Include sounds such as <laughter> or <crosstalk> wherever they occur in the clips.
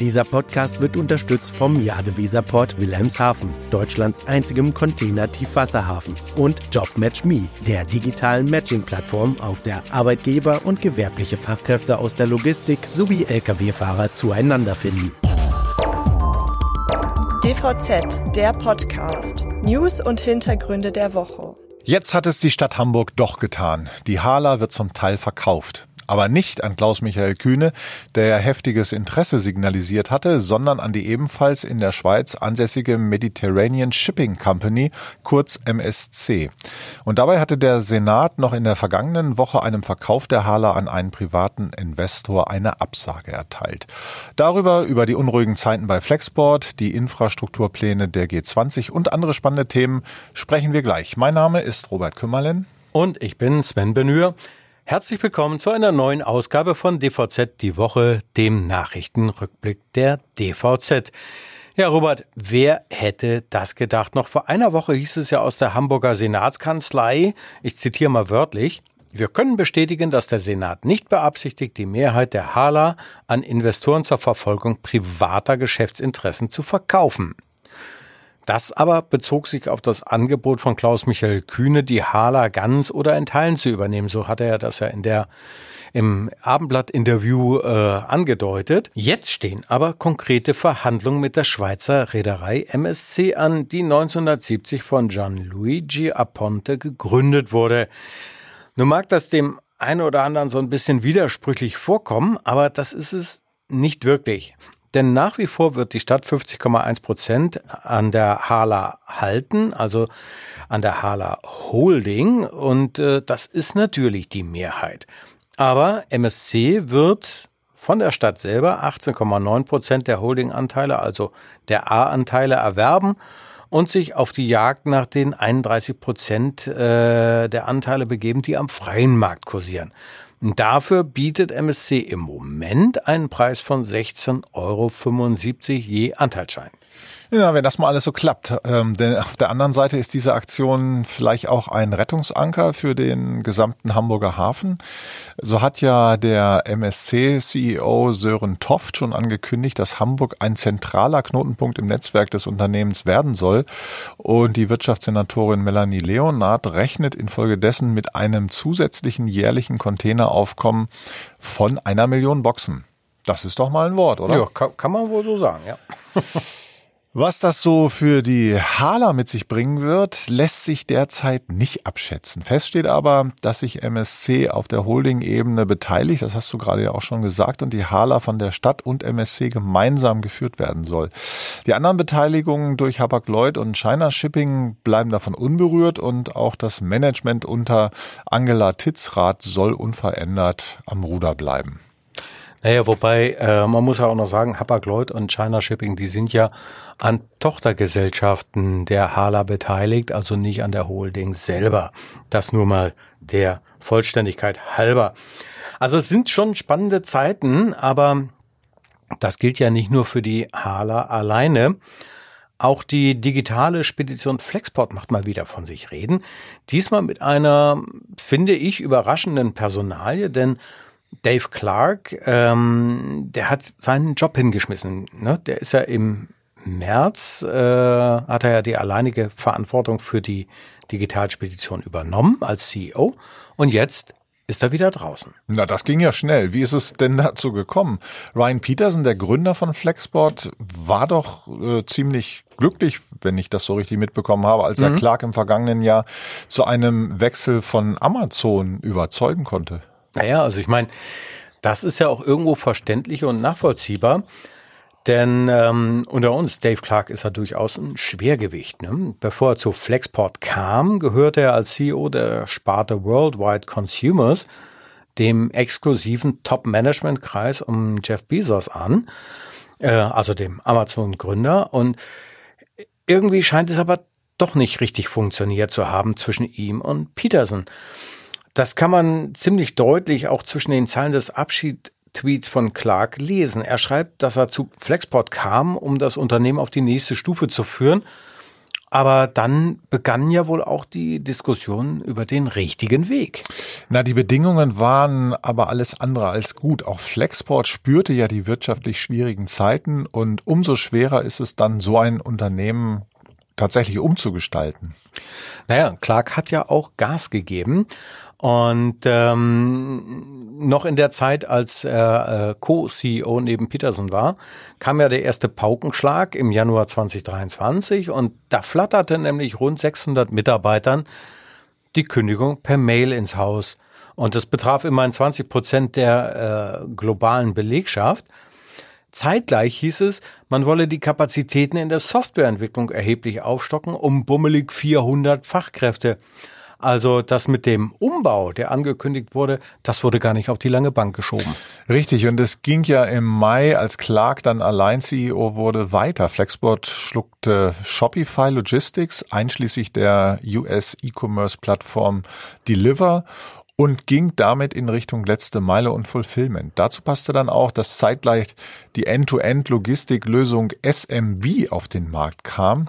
Dieser Podcast wird unterstützt vom Jadeweserport Wilhelmshaven, Deutschlands einzigem Container-Tiefwasserhafen und JobMatchMe, der digitalen Matching-Plattform, auf der Arbeitgeber und gewerbliche Fachkräfte aus der Logistik sowie Lkw-Fahrer zueinander finden. DVZ, der Podcast. News und Hintergründe der Woche. Jetzt hat es die Stadt Hamburg doch getan. Die Hala wird zum Teil verkauft aber nicht an Klaus-Michael Kühne, der heftiges Interesse signalisiert hatte, sondern an die ebenfalls in der Schweiz ansässige Mediterranean Shipping Company, kurz MSC. Und dabei hatte der Senat noch in der vergangenen Woche einem Verkauf der Hala an einen privaten Investor eine Absage erteilt. Darüber, über die unruhigen Zeiten bei Flexport, die Infrastrukturpläne der G20 und andere spannende Themen sprechen wir gleich. Mein Name ist Robert Kümmerlen. Und ich bin Sven Benür. Herzlich willkommen zu einer neuen Ausgabe von DVZ die Woche, dem Nachrichtenrückblick der DVZ. Ja, Robert, wer hätte das gedacht? Noch vor einer Woche hieß es ja aus der Hamburger Senatskanzlei, ich zitiere mal wörtlich, wir können bestätigen, dass der Senat nicht beabsichtigt, die Mehrheit der Hala an Investoren zur Verfolgung privater Geschäftsinteressen zu verkaufen. Das aber bezog sich auf das Angebot von Klaus-Michael Kühne, die Hala ganz oder in Teilen zu übernehmen. So hatte er das ja in der im Abendblatt-Interview äh, angedeutet. Jetzt stehen aber konkrete Verhandlungen mit der Schweizer Reederei MSC an, die 1970 von Gianluigi Aponte gegründet wurde. Nun mag das dem einen oder anderen so ein bisschen widersprüchlich vorkommen, aber das ist es nicht wirklich. Denn nach wie vor wird die Stadt 50,1 Prozent an der Hala halten, also an der Hala Holding. Und äh, das ist natürlich die Mehrheit. Aber MSC wird von der Stadt selber 18,9 Prozent der Holdinganteile, also der A-Anteile erwerben und sich auf die Jagd nach den 31 Prozent äh, der Anteile begeben, die am freien Markt kursieren. Dafür bietet MSC im Moment einen Preis von 16,75 Euro je Anteilsschein. Ja, wenn das mal alles so klappt. Ähm, denn auf der anderen Seite ist diese Aktion vielleicht auch ein Rettungsanker für den gesamten Hamburger Hafen. So hat ja der MSC-CEO Sören Toft schon angekündigt, dass Hamburg ein zentraler Knotenpunkt im Netzwerk des Unternehmens werden soll. Und die Wirtschaftssenatorin Melanie Leonard rechnet infolgedessen mit einem zusätzlichen jährlichen Containeraufkommen von einer Million Boxen. Das ist doch mal ein Wort, oder? Ja, kann, kann man wohl so sagen, ja. <laughs> Was das so für die Hala mit sich bringen wird, lässt sich derzeit nicht abschätzen. Fest steht aber, dass sich MSC auf der Holding-Ebene beteiligt, das hast du gerade ja auch schon gesagt, und die Hala von der Stadt und MSC gemeinsam geführt werden soll. Die anderen Beteiligungen durch Hapag-Lloyd und China Shipping bleiben davon unberührt und auch das Management unter Angela Titzrath soll unverändert am Ruder bleiben. Naja, wobei, äh, man muss ja auch noch sagen, Hapag-Lloyd und China Shipping, die sind ja an Tochtergesellschaften der Hala beteiligt, also nicht an der Holding selber. Das nur mal der Vollständigkeit halber. Also es sind schon spannende Zeiten, aber das gilt ja nicht nur für die Hala alleine. Auch die digitale Spedition Flexport macht mal wieder von sich reden. Diesmal mit einer, finde ich, überraschenden Personalie, denn Dave Clark, ähm, der hat seinen Job hingeschmissen. Ne? Der ist ja im März, äh, hat er ja die alleinige Verantwortung für die Digitalspedition übernommen als CEO. Und jetzt ist er wieder draußen. Na, das ging ja schnell. Wie ist es denn dazu gekommen? Ryan Peterson, der Gründer von Flexport, war doch äh, ziemlich glücklich, wenn ich das so richtig mitbekommen habe, als mhm. er Clark im vergangenen Jahr zu einem Wechsel von Amazon überzeugen konnte. Naja, also ich meine, das ist ja auch irgendwo verständlich und nachvollziehbar. Denn ähm, unter uns, Dave Clark ist ja durchaus ein Schwergewicht. Ne? Bevor er zu Flexport kam, gehörte er als CEO der Sparte Worldwide Consumers dem exklusiven Top-Management-Kreis um Jeff Bezos an, äh, also dem Amazon-Gründer. Und irgendwie scheint es aber doch nicht richtig funktioniert zu haben zwischen ihm und Peterson. Das kann man ziemlich deutlich auch zwischen den Zeilen des Abschiedtweets von Clark lesen. Er schreibt, dass er zu Flexport kam, um das Unternehmen auf die nächste Stufe zu führen, aber dann begann ja wohl auch die Diskussion über den richtigen Weg. Na, die Bedingungen waren aber alles andere als gut. Auch Flexport spürte ja die wirtschaftlich schwierigen Zeiten und umso schwerer ist es dann, so ein Unternehmen tatsächlich umzugestalten. Naja, Clark hat ja auch Gas gegeben und ähm, noch in der Zeit, als er äh, Co-CEO neben Peterson war, kam ja der erste Paukenschlag im Januar 2023 und da flatterte nämlich rund 600 Mitarbeitern die Kündigung per Mail ins Haus. Und das betraf immerhin 20 Prozent der äh, globalen Belegschaft. Zeitgleich hieß es, man wolle die Kapazitäten in der Softwareentwicklung erheblich aufstocken, um bummelig 400 Fachkräfte. Also das mit dem Umbau, der angekündigt wurde, das wurde gar nicht auf die lange Bank geschoben. Richtig, und es ging ja im Mai, als Clark dann allein CEO wurde, weiter. Flexbot schluckte Shopify Logistics, einschließlich der US E-Commerce-Plattform Deliver und ging damit in Richtung letzte Meile und Fulfillment. Dazu passte dann auch, dass zeitgleich die End-to-End-Logistiklösung SMB auf den Markt kam.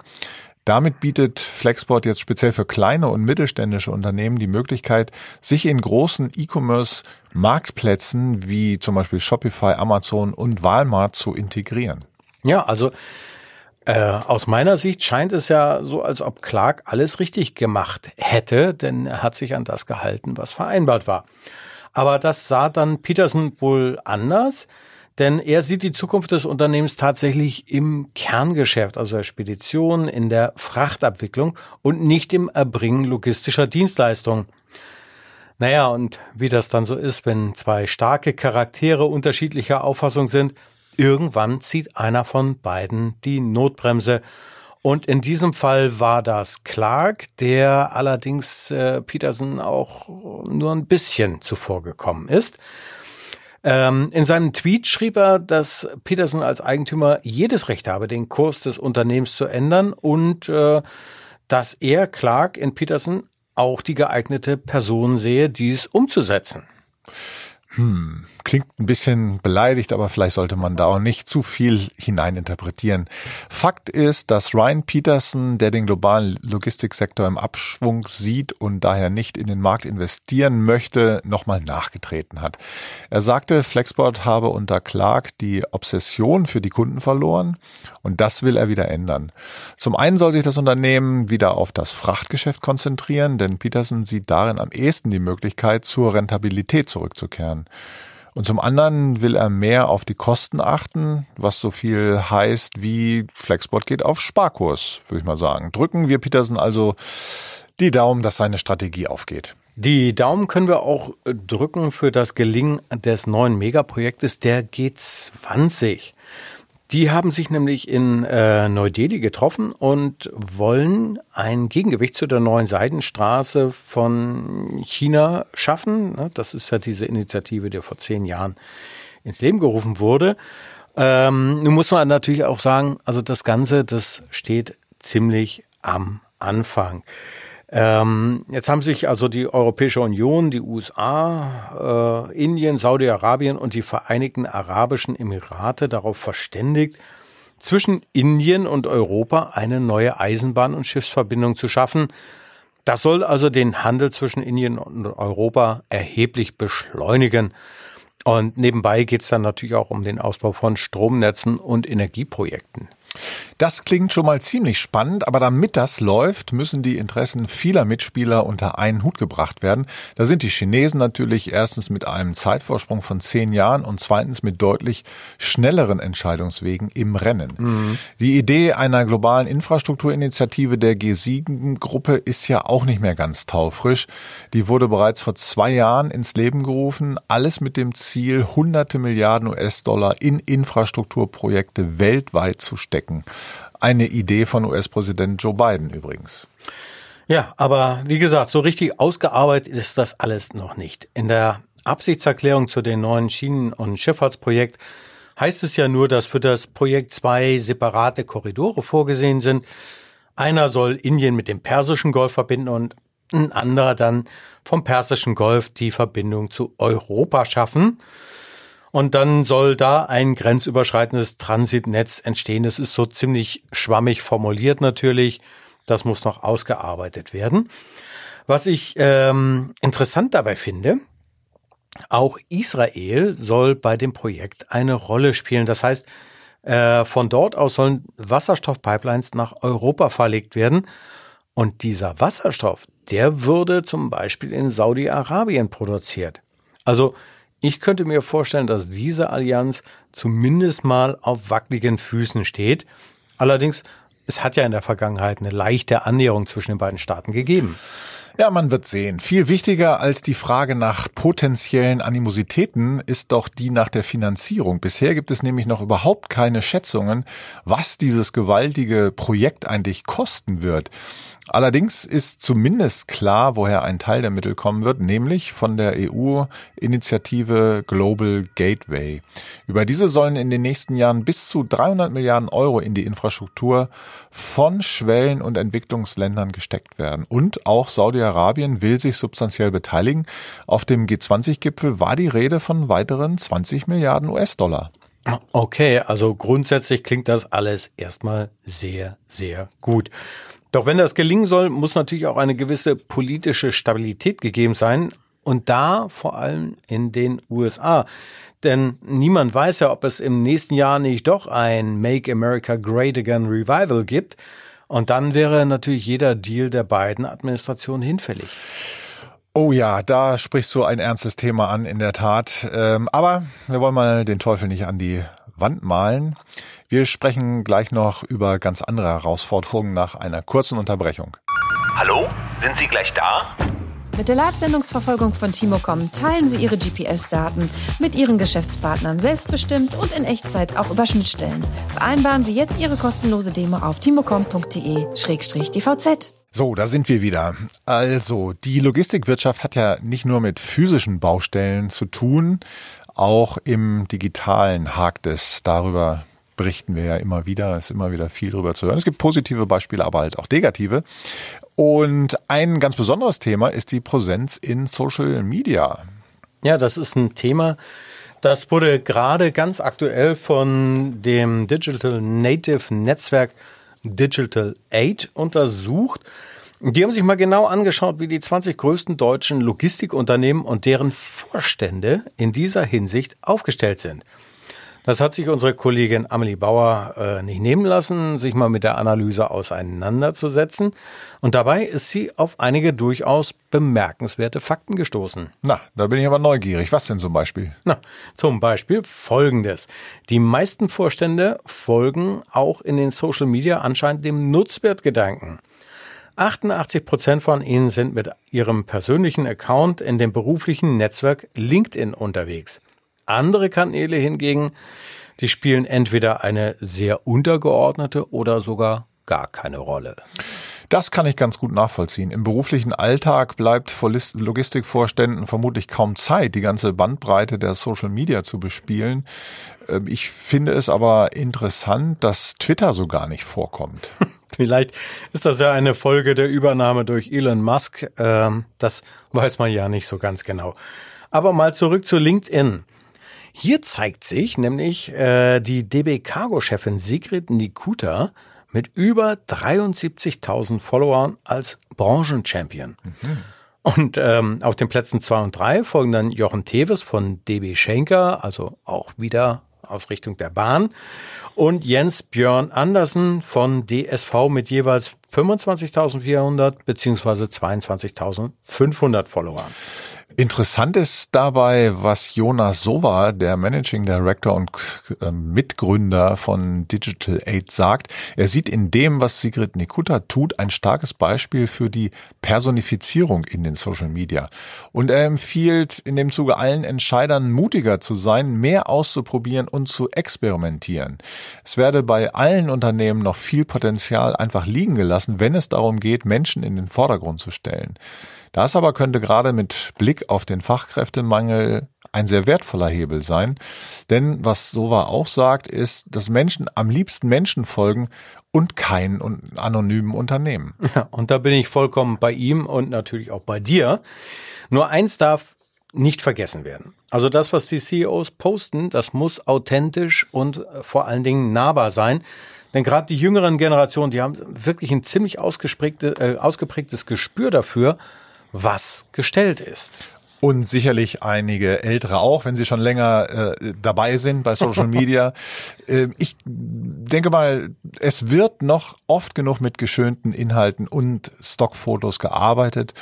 Damit bietet Flexport jetzt speziell für kleine und mittelständische Unternehmen die Möglichkeit, sich in großen E-Commerce-Marktplätzen wie zum Beispiel Shopify, Amazon und Walmart zu integrieren. Ja, also äh, aus meiner Sicht scheint es ja so, als ob Clark alles richtig gemacht hätte, denn er hat sich an das gehalten, was vereinbart war. Aber das sah dann Peterson wohl anders. Denn er sieht die Zukunft des Unternehmens tatsächlich im Kerngeschäft, also der Spedition, in der Frachtabwicklung und nicht im Erbringen logistischer Dienstleistungen. Naja, und wie das dann so ist, wenn zwei starke Charaktere unterschiedlicher Auffassung sind, irgendwann zieht einer von beiden die Notbremse. Und in diesem Fall war das Clark, der allerdings äh, Peterson auch nur ein bisschen zuvor gekommen ist. Ähm, in seinem Tweet schrieb er, dass Peterson als Eigentümer jedes Recht habe, den Kurs des Unternehmens zu ändern und äh, dass er, Clark, in Peterson auch die geeignete Person sehe, dies umzusetzen. Hm, klingt ein bisschen beleidigt, aber vielleicht sollte man da auch nicht zu viel hineininterpretieren. Fakt ist, dass Ryan Peterson, der den globalen Logistiksektor im Abschwung sieht und daher nicht in den Markt investieren möchte, nochmal nachgetreten hat. Er sagte, Flexport habe unter Clark die Obsession für die Kunden verloren und das will er wieder ändern. Zum einen soll sich das Unternehmen wieder auf das Frachtgeschäft konzentrieren, denn Peterson sieht darin am ehesten die Möglichkeit, zur Rentabilität zurückzukehren. Und zum anderen will er mehr auf die Kosten achten, was so viel heißt wie Flexbot geht auf Sparkurs, würde ich mal sagen. Drücken wir Peterson also die Daumen, dass seine Strategie aufgeht. Die Daumen können wir auch drücken für das Gelingen des neuen Megaprojektes der G20. Die haben sich nämlich in äh, Neu-Delhi getroffen und wollen ein Gegengewicht zu der neuen Seidenstraße von China schaffen. Ne, das ist ja diese Initiative, die vor zehn Jahren ins Leben gerufen wurde. Ähm, nun muss man natürlich auch sagen, also das Ganze, das steht ziemlich am Anfang. Ähm, jetzt haben sich also die Europäische Union, die USA, äh, Indien, Saudi-Arabien und die Vereinigten Arabischen Emirate darauf verständigt, zwischen Indien und Europa eine neue Eisenbahn- und Schiffsverbindung zu schaffen. Das soll also den Handel zwischen Indien und Europa erheblich beschleunigen. Und nebenbei geht es dann natürlich auch um den Ausbau von Stromnetzen und Energieprojekten. Das klingt schon mal ziemlich spannend, aber damit das läuft, müssen die Interessen vieler Mitspieler unter einen Hut gebracht werden. Da sind die Chinesen natürlich erstens mit einem Zeitvorsprung von zehn Jahren und zweitens mit deutlich schnelleren Entscheidungswegen im Rennen. Mhm. Die Idee einer globalen Infrastrukturinitiative der G7-Gruppe ist ja auch nicht mehr ganz taufrisch. Die wurde bereits vor zwei Jahren ins Leben gerufen, alles mit dem Ziel, hunderte Milliarden US-Dollar in Infrastrukturprojekte weltweit zu stecken stecken. Eine Idee von US-Präsident Joe Biden übrigens. Ja, aber wie gesagt, so richtig ausgearbeitet ist das alles noch nicht. In der Absichtserklärung zu den neuen Schienen- und Schifffahrtsprojekt heißt es ja nur, dass für das Projekt zwei separate Korridore vorgesehen sind. Einer soll Indien mit dem Persischen Golf verbinden und ein anderer dann vom Persischen Golf die Verbindung zu Europa schaffen. Und dann soll da ein grenzüberschreitendes Transitnetz entstehen. Das ist so ziemlich schwammig formuliert natürlich. Das muss noch ausgearbeitet werden. Was ich ähm, interessant dabei finde, auch Israel soll bei dem Projekt eine Rolle spielen. Das heißt, äh, von dort aus sollen Wasserstoffpipelines nach Europa verlegt werden. Und dieser Wasserstoff, der würde zum Beispiel in Saudi-Arabien produziert. Also ich könnte mir vorstellen, dass diese Allianz zumindest mal auf wackeligen Füßen steht. Allerdings, es hat ja in der Vergangenheit eine leichte Annäherung zwischen den beiden Staaten gegeben. Ja, man wird sehen. Viel wichtiger als die Frage nach potenziellen Animositäten ist doch die nach der Finanzierung. Bisher gibt es nämlich noch überhaupt keine Schätzungen, was dieses gewaltige Projekt eigentlich kosten wird. Allerdings ist zumindest klar, woher ein Teil der Mittel kommen wird, nämlich von der EU-Initiative Global Gateway. Über diese sollen in den nächsten Jahren bis zu 300 Milliarden Euro in die Infrastruktur von Schwellen- und Entwicklungsländern gesteckt werden. Und auch Saudi-Arabien will sich substanziell beteiligen. Auf dem G20-Gipfel war die Rede von weiteren 20 Milliarden US-Dollar. Okay, also grundsätzlich klingt das alles erstmal sehr, sehr gut. Doch wenn das gelingen soll, muss natürlich auch eine gewisse politische Stabilität gegeben sein. Und da vor allem in den USA. Denn niemand weiß ja, ob es im nächsten Jahr nicht doch ein Make America Great Again Revival gibt. Und dann wäre natürlich jeder Deal der beiden Administrationen hinfällig. Oh ja, da sprichst du ein ernstes Thema an, in der Tat. Ähm, aber wir wollen mal den Teufel nicht an die Wand malen. Wir sprechen gleich noch über ganz andere Herausforderungen nach einer kurzen Unterbrechung. Hallo, sind Sie gleich da? Mit der Live-Sendungsverfolgung von Timocom teilen Sie Ihre GPS-Daten mit Ihren Geschäftspartnern selbstbestimmt und in Echtzeit auch über Schnittstellen. Vereinbaren Sie jetzt Ihre kostenlose Demo auf timocom.de-dvz. So, da sind wir wieder. Also, die Logistikwirtschaft hat ja nicht nur mit physischen Baustellen zu tun, auch im digitalen hakt es. Darüber berichten wir ja immer wieder. Es ist immer wieder viel darüber zu hören. Es gibt positive Beispiele, aber halt auch negative. Und ein ganz besonderes Thema ist die Präsenz in Social Media. Ja, das ist ein Thema, das wurde gerade ganz aktuell von dem Digital Native Netzwerk Digital Aid untersucht. Die haben sich mal genau angeschaut, wie die 20 größten deutschen Logistikunternehmen und deren Vorstände in dieser Hinsicht aufgestellt sind. Das hat sich unsere Kollegin Amelie Bauer äh, nicht nehmen lassen, sich mal mit der Analyse auseinanderzusetzen. Und dabei ist sie auf einige durchaus bemerkenswerte Fakten gestoßen. Na, da bin ich aber neugierig. Was denn zum Beispiel? Na, zum Beispiel Folgendes. Die meisten Vorstände folgen auch in den Social Media anscheinend dem Nutzwertgedanken. 88 Prozent von ihnen sind mit ihrem persönlichen Account in dem beruflichen Netzwerk LinkedIn unterwegs. Andere Kanäle hingegen, die spielen entweder eine sehr untergeordnete oder sogar gar keine Rolle. Das kann ich ganz gut nachvollziehen. Im beruflichen Alltag bleibt vor Logistikvorständen vermutlich kaum Zeit, die ganze Bandbreite der Social Media zu bespielen. Ähm, ich finde es aber interessant, dass Twitter so gar nicht vorkommt. <laughs> Vielleicht ist das ja eine Folge der Übernahme durch Elon Musk. Ähm, das weiß man ja nicht so ganz genau. Aber mal zurück zu LinkedIn. Hier zeigt sich nämlich äh, die DB Cargo-Chefin Sigrid Nikuta mit über 73.000 Followern als Branchenchampion. Mhm. Und ähm, auf den Plätzen zwei und drei folgen dann Jochen Teves von DB Schenker, also auch wieder aus Richtung der Bahn, und Jens Björn Andersen von DSV mit jeweils 25.400 beziehungsweise 22.500 Followern. Interessant ist dabei, was Jonas Sova, der Managing Director und äh, Mitgründer von Digital Aid sagt. Er sieht in dem, was Sigrid Nikuta tut, ein starkes Beispiel für die Personifizierung in den Social Media. Und er empfiehlt in dem Zuge allen Entscheidern mutiger zu sein, mehr auszuprobieren und zu experimentieren. Es werde bei allen Unternehmen noch viel Potenzial einfach liegen gelassen, wenn es darum geht, Menschen in den Vordergrund zu stellen. Das aber könnte gerade mit Blick auf den Fachkräftemangel ein sehr wertvoller Hebel sein. Denn was Sova auch sagt, ist, dass Menschen am liebsten Menschen folgen und kein anonymen Unternehmen. Ja, und da bin ich vollkommen bei ihm und natürlich auch bei dir. Nur eins darf nicht vergessen werden. Also das, was die CEOs posten, das muss authentisch und vor allen Dingen nahbar sein. Denn gerade die jüngeren Generationen, die haben wirklich ein ziemlich ausgeprägte, äh, ausgeprägtes Gespür dafür, was gestellt ist. Und sicherlich einige Ältere auch, wenn sie schon länger äh, dabei sind bei Social <laughs> Media. äh, ich denke mal, es wird noch oft genug mit geschönten Inhalten und Stockfotos gearbeitet.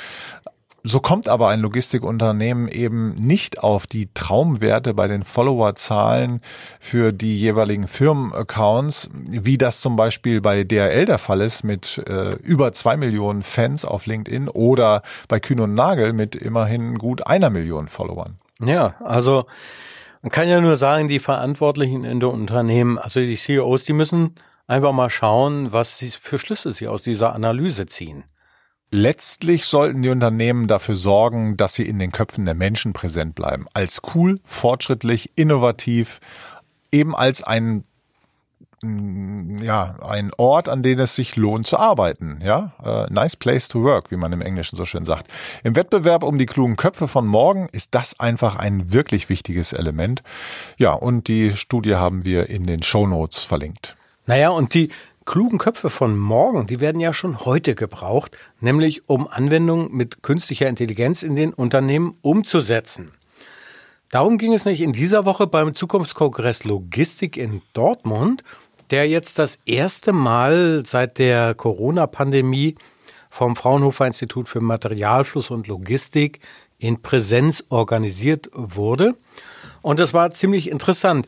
So kommt aber ein Logistikunternehmen eben nicht auf die Traumwerte bei den Followerzahlen für die jeweiligen Firmenaccounts, wie das zum Beispiel bei DRL der Fall ist mit äh, über zwei Millionen Fans auf LinkedIn oder bei Kühn und Nagel mit immerhin gut einer Million Followern. Ja, also man kann ja nur sagen, die Verantwortlichen in den Unternehmen, also die CEOs, die müssen einfach mal schauen, was sie für Schlüsse sie aus dieser Analyse ziehen. Letztlich sollten die Unternehmen dafür sorgen, dass sie in den Köpfen der Menschen präsent bleiben. Als cool, fortschrittlich, innovativ, eben als ein mm, ja, ein Ort, an dem es sich lohnt zu arbeiten, ja, uh, nice place to work, wie man im Englischen so schön sagt. Im Wettbewerb um die klugen Köpfe von morgen ist das einfach ein wirklich wichtiges Element. Ja, und die Studie haben wir in den Show Notes verlinkt. Naja, und die klugen Köpfe von morgen, die werden ja schon heute gebraucht, nämlich um Anwendungen mit künstlicher Intelligenz in den Unternehmen umzusetzen. Darum ging es nicht in dieser Woche beim Zukunftskongress Logistik in Dortmund, der jetzt das erste Mal seit der Corona-Pandemie vom Fraunhofer Institut für Materialfluss und Logistik in Präsenz organisiert wurde. Und das war ziemlich interessant.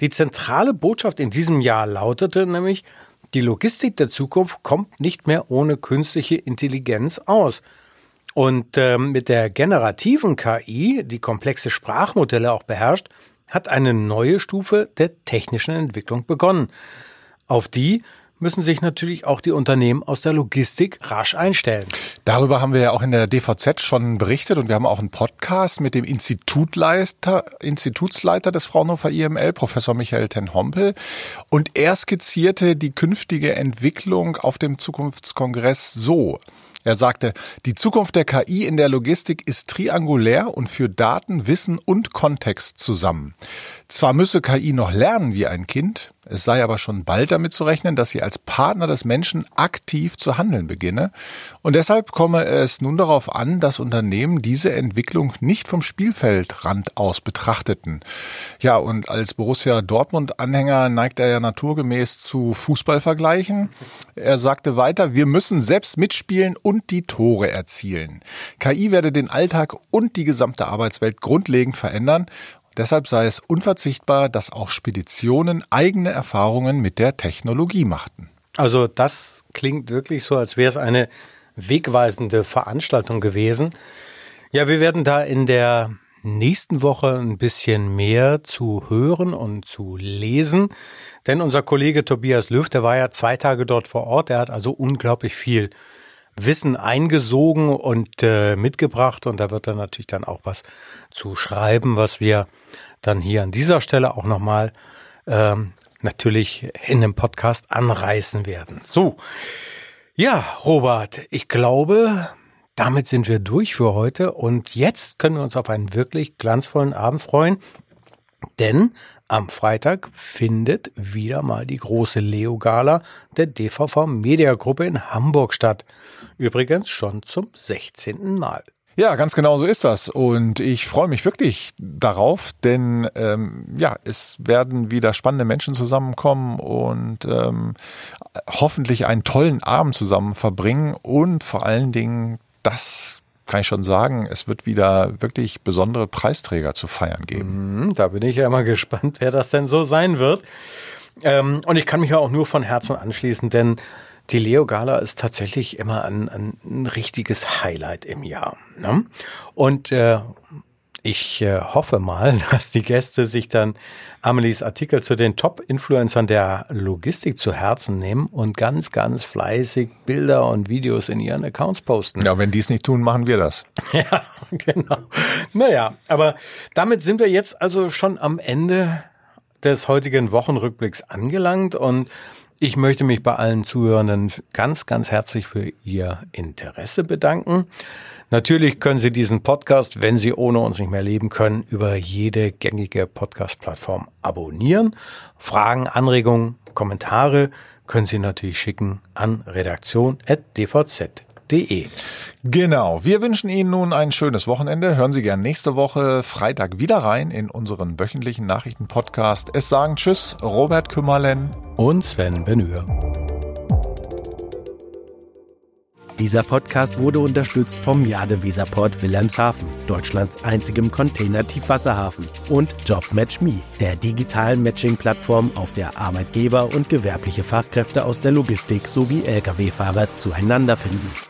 Die zentrale Botschaft in diesem Jahr lautete nämlich, die Logistik der Zukunft kommt nicht mehr ohne künstliche Intelligenz aus. Und ähm, mit der generativen KI, die komplexe Sprachmodelle auch beherrscht, hat eine neue Stufe der technischen Entwicklung begonnen. Auf die müssen sich natürlich auch die Unternehmen aus der Logistik rasch einstellen. Darüber haben wir ja auch in der DVZ schon berichtet und wir haben auch einen Podcast mit dem Institutleiter, Institutsleiter des Fraunhofer IML, Professor Michael ten Hompel. Und er skizzierte die künftige Entwicklung auf dem Zukunftskongress so. Er sagte, die Zukunft der KI in der Logistik ist triangulär und führt Daten, Wissen und Kontext zusammen. Zwar müsse KI noch lernen wie ein Kind, es sei aber schon bald damit zu rechnen, dass sie als Partner des Menschen aktiv zu handeln beginne. Und deshalb komme es nun darauf an, dass Unternehmen diese Entwicklung nicht vom Spielfeldrand aus betrachteten. Ja, und als Borussia Dortmund-Anhänger neigt er ja naturgemäß zu Fußballvergleichen. Er sagte weiter, wir müssen selbst mitspielen und die Tore erzielen. KI werde den Alltag und die gesamte Arbeitswelt grundlegend verändern Deshalb sei es unverzichtbar, dass auch Speditionen eigene Erfahrungen mit der Technologie machten. Also das klingt wirklich so, als wäre es eine wegweisende Veranstaltung gewesen. Ja, wir werden da in der nächsten Woche ein bisschen mehr zu hören und zu lesen. Denn unser Kollege Tobias Löw, der war ja zwei Tage dort vor Ort, der hat also unglaublich viel Wissen eingesogen und äh, mitgebracht. Und da wird dann natürlich dann auch was zu schreiben, was wir dann hier an dieser Stelle auch nochmal ähm, natürlich in dem Podcast anreißen werden. So, ja, Robert, ich glaube, damit sind wir durch für heute. Und jetzt können wir uns auf einen wirklich glanzvollen Abend freuen, denn am Freitag findet wieder mal die große Leo-Gala der DVV Media Gruppe in Hamburg statt. Übrigens schon zum 16. Mal. Ja, ganz genau so ist das. Und ich freue mich wirklich darauf, denn ähm, ja, es werden wieder spannende Menschen zusammenkommen und ähm, hoffentlich einen tollen Abend zusammen verbringen und vor allen Dingen das kann ich schon sagen, es wird wieder wirklich besondere Preisträger zu feiern geben. Mhm, da bin ich ja immer <laughs> gespannt, wer das denn so sein wird. Ähm, und ich kann mich ja auch nur von Herzen anschließen, denn die Leo Gala ist tatsächlich immer ein, ein richtiges Highlight im Jahr. Ne? Und äh, ich äh, hoffe mal, <laughs> dass die Gäste sich dann Amelies Artikel zu den Top-Influencern der Logistik zu Herzen nehmen und ganz, ganz fleißig Bilder und Videos in ihren Accounts posten. Ja, wenn die es nicht tun, machen wir das. <laughs> ja, genau. Naja, aber damit sind wir jetzt also schon am Ende des heutigen Wochenrückblicks angelangt und ich möchte mich bei allen Zuhörenden ganz, ganz herzlich für Ihr Interesse bedanken. Natürlich können Sie diesen Podcast, wenn Sie ohne uns nicht mehr leben können, über jede gängige Podcast-Plattform abonnieren. Fragen, Anregungen Kommentare können Sie natürlich schicken an redaktion.dvz.de. Genau. Wir wünschen Ihnen nun ein schönes Wochenende. Hören Sie gern nächste Woche Freitag wieder rein in unseren wöchentlichen Nachrichtenpodcast. Es sagen Tschüss, Robert Kümmerlen und Sven Benür. Dieser Podcast wurde unterstützt vom Jade Weserport Wilhelmshaven, Deutschlands einzigem Container-Tiefwasserhafen und JobMatchMe, der digitalen Matching-Plattform, auf der Arbeitgeber und gewerbliche Fachkräfte aus der Logistik sowie Lkw-Fahrer zueinander finden.